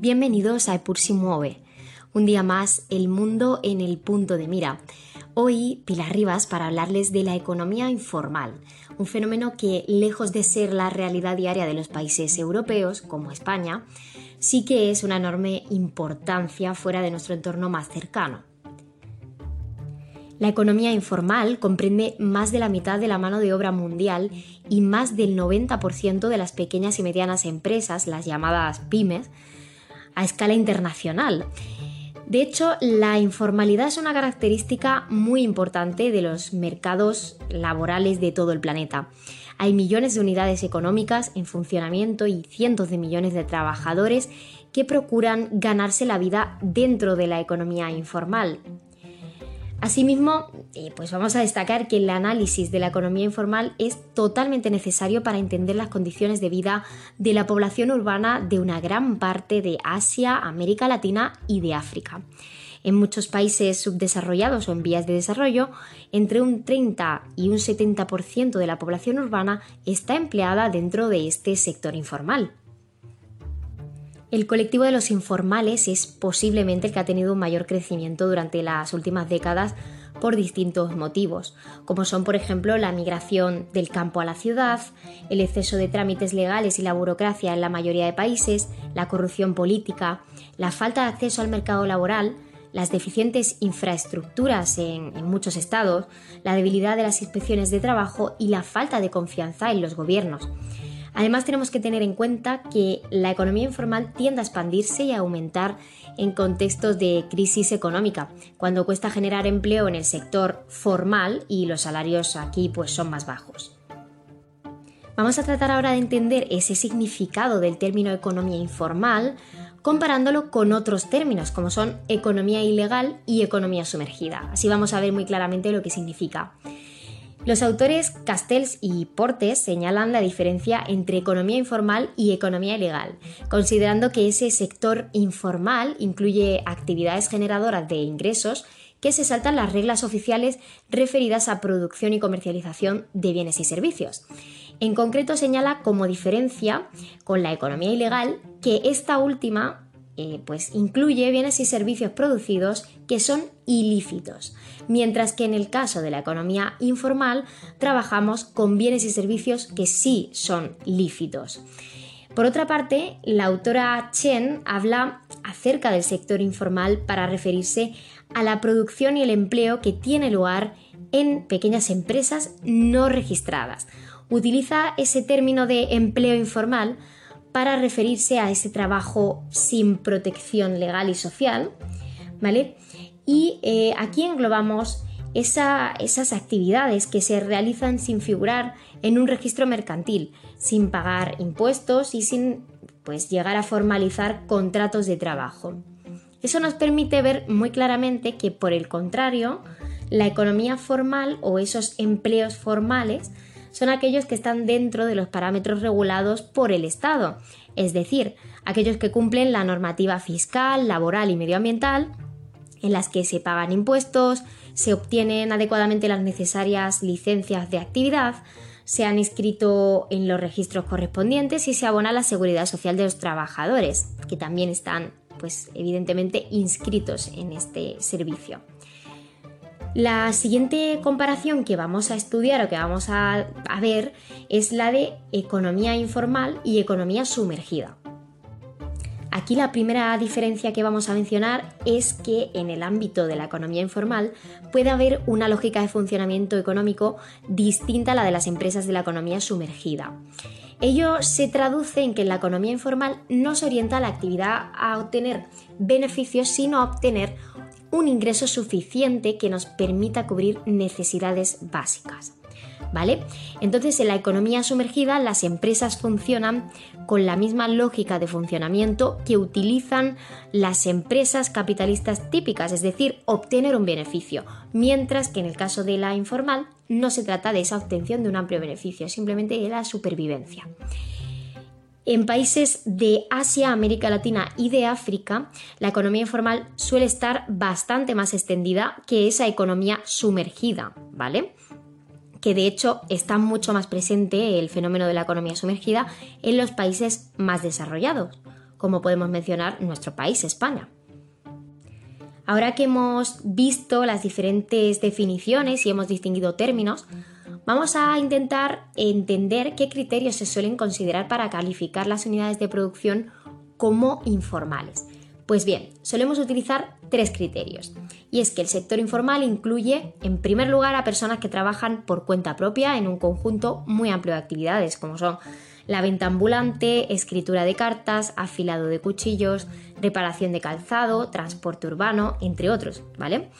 Bienvenidos a Epur si mueve. Un día más, el mundo en el punto de mira. Hoy, Pilar Rivas para hablarles de la economía informal, un fenómeno que, lejos de ser la realidad diaria de los países europeos, como España, sí que es una enorme importancia fuera de nuestro entorno más cercano. La economía informal comprende más de la mitad de la mano de obra mundial y más del 90% de las pequeñas y medianas empresas, las llamadas pymes, a escala internacional. De hecho, la informalidad es una característica muy importante de los mercados laborales de todo el planeta. Hay millones de unidades económicas en funcionamiento y cientos de millones de trabajadores que procuran ganarse la vida dentro de la economía informal. Asimismo, eh, pues vamos a destacar que el análisis de la economía informal es totalmente necesario para entender las condiciones de vida de la población urbana de una gran parte de Asia, América Latina y de África. En muchos países subdesarrollados o en vías de desarrollo, entre un 30 y un 70% de la población urbana está empleada dentro de este sector informal. El colectivo de los informales es posiblemente el que ha tenido un mayor crecimiento durante las últimas décadas por distintos motivos, como son por ejemplo la migración del campo a la ciudad, el exceso de trámites legales y la burocracia en la mayoría de países, la corrupción política, la falta de acceso al mercado laboral, las deficientes infraestructuras en, en, muchos estados, la debilidad de las inspecciones de trabajo y la falta de confianza en los gobiernos. Además tenemos que tener en cuenta que la economía informal tiende a expandirse y a aumentar en contextos de crisis económica, cuando cuesta generar empleo en el sector formal y los salarios aquí pues son más bajos. Vamos a tratar ahora de entender ese significado del término economía informal comparándolo con otros términos como son economía ilegal y economía sumergida. Así vamos a ver muy claramente lo que significa. Los autores Castells y Portes señalan la diferencia entre economía informal y economía ilegal, considerando que ese sector informal incluye actividades generadoras de ingresos que se saltan las reglas oficiales referidas a producción y comercialización de bienes y servicios. En concreto señala como diferencia con la economía ilegal que esta última eh, pues incluye bienes y servicios producidos que son ilícitos, mientras que en el caso de la economía informal trabajamos con bienes y servicios que sí son lícitos. Por otra parte, la autora Chen habla acerca del sector informal para referirse a la producción y el empleo que tiene lugar en pequeñas empresas no registradas. Utiliza ese término de empleo informal para referirse a ese trabajo sin protección legal y social, ¿vale? Y eh, aquí englobamos esas actividades que se realizan sin figurar en un registro mercantil, sin pagar impuestos y sin pues, llegar a formalizar contratos de trabajo. Eso nos permite ver muy claramente que, por el contrario, la economía formal o esos empleos formales son aquellos que están dentro de los parámetros regulados por el Estado, es decir, aquellos que cumplen la normativa fiscal, laboral y medioambiental, en las que se pagan impuestos, se obtienen adecuadamente las necesarias licencias de actividad, se han inscrito en los registros correspondientes y se abona la seguridad social de los trabajadores, que también están, pues, evidentemente inscritos en este servicio. La siguiente comparación que vamos a estudiar o que vamos a, ver es la de economía informal y economía sumergida. Aquí la primera diferencia que vamos a mencionar es que en el ámbito de la economía informal puede haber una lógica de funcionamiento económico distinta a la de las empresas de la economía sumergida. Ello se traduce en que en la economía informal no se orienta la actividad a obtener beneficios, sino a obtener un ingreso suficiente que nos permita cubrir necesidades básicas. ¿Vale? Entonces, en la economía sumergida, las empresas funcionan con la misma lógica de funcionamiento que utilizan las empresas capitalistas típicas, es decir, obtener un beneficio, mientras que en el caso de la informal no se trata de esa obtención de un amplio beneficio, simplemente de la supervivencia. En países de Asia, América Latina y de África, la economía informal suele estar bastante más extendida que esa economía sumergida, ¿vale? Que de hecho está mucho más presente el fenómeno de la economía sumergida en los países más desarrollados, como podemos mencionar nuestro país, España. Ahora que hemos visto las diferentes definiciones y hemos distinguido términos, vamos a intentar entender qué criterios se suelen considerar para calificar las unidades de producción como informales. Pues bien, solemos utilizar tres criterios. Y es que el sector informal incluye, en primer lugar, a personas que trabajan por cuenta propia en un conjunto muy amplio de actividades, como son la venta ambulante, escritura de cartas, afilado de cuchillos, reparación de calzado, transporte urbano, entre otros, ¿vale?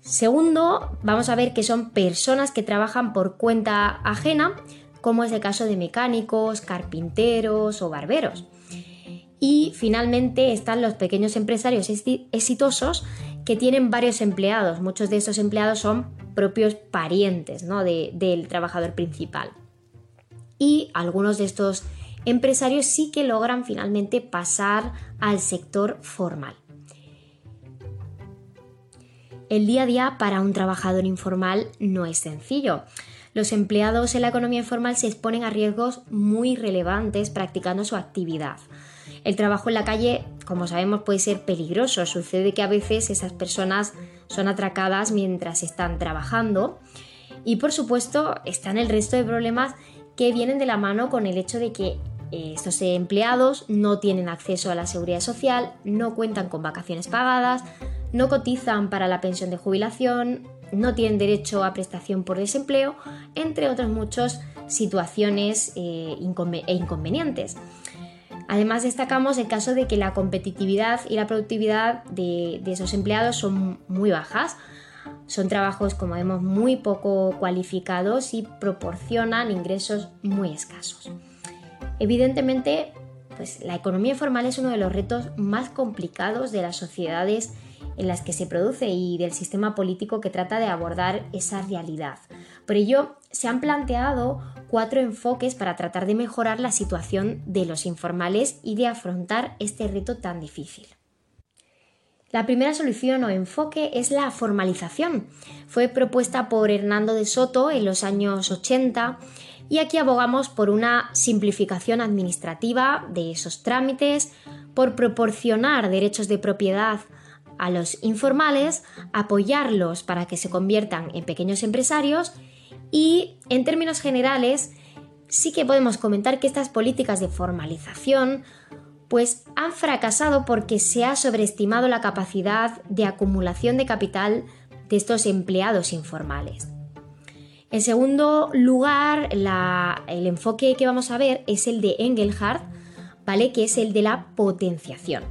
Segundo, vamos a ver que son personas que trabajan por cuenta ajena, como es el caso de mecánicos, carpinteros o barberos. Y finalmente están los pequeños empresarios exitosos que tienen varios empleados. Muchos de estos empleados son propios parientes del trabajador principal. Y algunos de estos empresarios sí que logran finalmente pasar al sector formal. El día a día para un trabajador informal no es sencillo. Los empleados en la economía informal se exponen a riesgos muy relevantes practicando su actividad. El trabajo en la calle, como sabemos, puede ser peligroso. Sucede que a veces esas personas son atracadas mientras están trabajando. Y por supuesto están el resto de problemas que vienen de la mano con el hecho de que eh, estos empleados no tienen acceso a la seguridad social, no cuentan con vacaciones pagadas, no cotizan para la pensión de jubilación, no tienen derecho a prestación por desempleo, entre otras muchas situaciones eh, e inconvenientes. Además destacamos el caso de que la competitividad y la productividad de, esos empleados son muy bajas. Son trabajos, como vemos, muy poco cualificados y proporcionan ingresos muy escasos. Evidentemente, pues la economía informal es uno de los retos más complicados de las sociedades en las que se produce y del sistema político que trata de abordar esa realidad. Por ello, se han planteado cuatro enfoques para tratar de mejorar la situación de los informales y de afrontar este reto tan difícil. La primera solución o enfoque es la formalización. Fue propuesta por Hernando de Soto en los años 80 y aquí abogamos por una simplificación administrativa de esos trámites, por proporcionar derechos de propiedad a los informales, apoyarlos para que se conviertan en pequeños empresarios y en términos generales sí que podemos comentar que estas políticas de formalización pues han fracasado porque se ha sobreestimado la capacidad de acumulación de capital de estos empleados informales. En segundo lugar, el enfoque que vamos a ver es el de Engelhardt, ¿vale? que es el de la potenciación.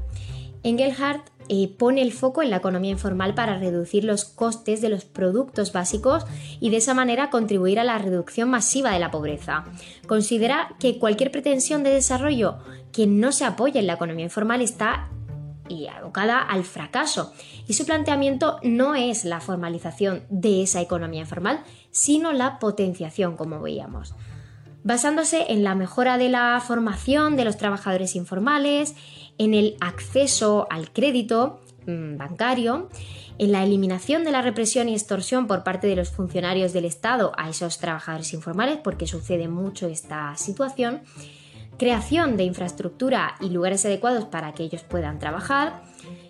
Engelhardt eh, pone el foco en la economía informal para reducir los costes de los productos básicos y de esa manera contribuir a la reducción masiva de la pobreza. Considera que cualquier pretensión de desarrollo que no se apoye en la economía informal está y abocada al fracaso. Y su planteamiento no es la formalización de esa economía informal, sino la potenciación, como veíamos. Basándose en la mejora de la formación de los trabajadores informales, en el acceso al crédito mm, bancario, en la eliminación de la represión y extorsión por parte de los funcionarios del Estado a esos trabajadores informales, porque sucede mucho esta situación, creación de infraestructura y lugares adecuados para que ellos puedan trabajar.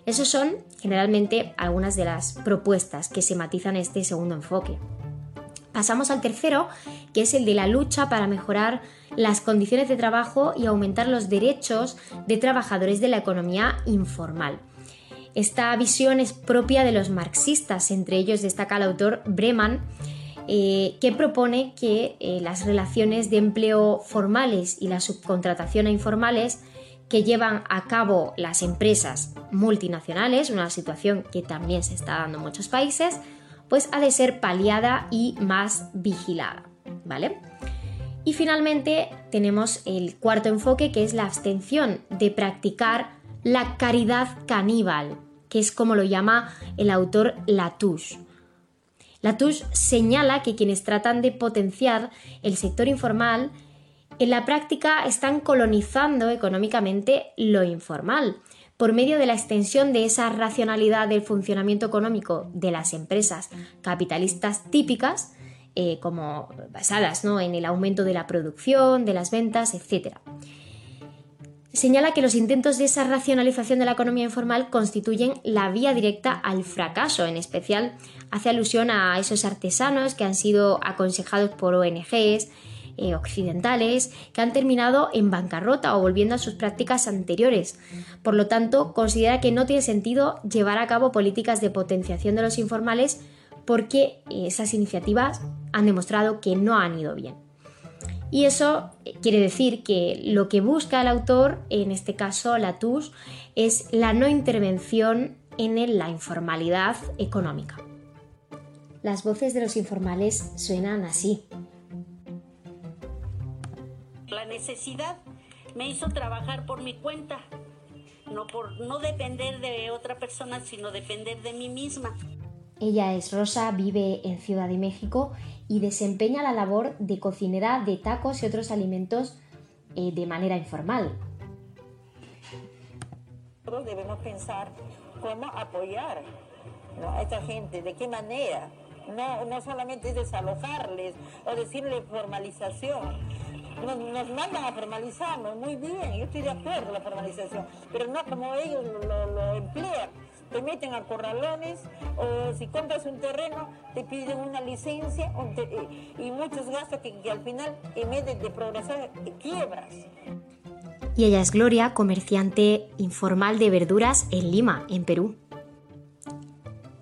Esos son generalmente algunas de las propuestas que se matizan este segundo enfoque. Pasamos al tercero, que es el de la lucha para mejorar las condiciones de trabajo y aumentar los derechos de trabajadores de la economía informal. Esta visión es propia de los marxistas, entre ellos destaca el autor Breman, eh, que propone que eh, las relaciones de empleo formales y la subcontratación a informales que llevan a cabo las empresas multinacionales, una situación que también se está dando en muchos países, pues ha de ser paliada y más vigilada, ¿vale? Y finalmente tenemos el cuarto enfoque que es la abstención de practicar la caridad caníbal, que es como lo llama el autor Latouche. Latouche señala que quienes tratan de potenciar el sector informal en la práctica están colonizando económicamente lo informal, por medio de la extensión de esa racionalidad del funcionamiento económico de las empresas capitalistas típicas, eh, como basadas en el aumento de la producción, de las ventas, etc. señala que los intentos de esa racionalización de la economía informal constituyen la vía directa al fracaso. En especial, hace alusión a esos artesanos que han sido aconsejados por ONGs eh, occidentales que han terminado en bancarrota o volviendo a sus prácticas anteriores. Por lo tanto, considera que no tiene sentido llevar a cabo políticas de potenciación de los informales porque esas iniciativas han demostrado que no han ido bien. Y eso quiere decir que lo que busca el autor, en este caso Latouche, es la no intervención en la informalidad económica. Las voces de los informales suenan así. La necesidad me hizo trabajar por mi cuenta, no por no depender de otra persona, sino depender de mí misma. Ella es Rosa, vive en Ciudad de México y desempeña la labor de cocinera de tacos y otros alimentos eh, de manera informal. Nosotros debemos pensar cómo apoyar a esta gente, de qué manera. No, no solamente desalojarles o decirle formalización. Nos, mandan a formalizarnos, muy bien, yo estoy de acuerdo con la formalización, pero no como ellos lo, lo emplean te meten a corralones o si compras un terreno te piden una licencia y muchos gastos que, al final en vez de, progresar quiebras. Y ella es Gloria, comerciante informal de verduras en Lima, en Perú.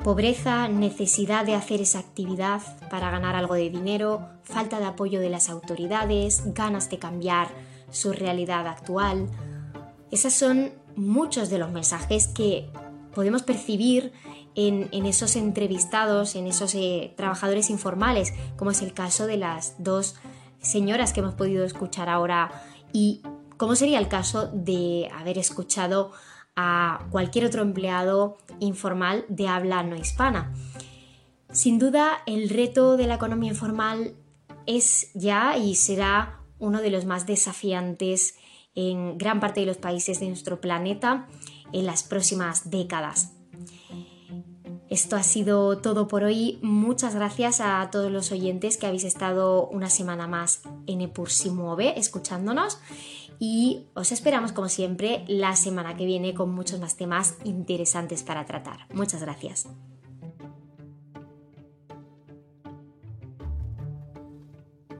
Pobreza, necesidad de hacer esa actividad para ganar algo de dinero, falta de apoyo de las autoridades, ganas de cambiar su realidad actual. Esos son muchos de los mensajes que podemos percibir en, esos entrevistados, en esos eh, trabajadores informales, como es el caso de las dos señoras que hemos podido escuchar ahora y cómo sería el caso de haber escuchado a cualquier otro empleado informal de habla no hispana. Sin duda, el reto de la economía informal es ya y será uno de los más desafiantes en gran parte de los países de nuestro planeta en las próximas décadas. Esto ha sido todo por hoy. Muchas gracias a todos los oyentes que habéis estado una semana más en Epur si mueve escuchándonos y os esperamos como siempre la semana que viene con muchos más temas interesantes para tratar. Muchas gracias.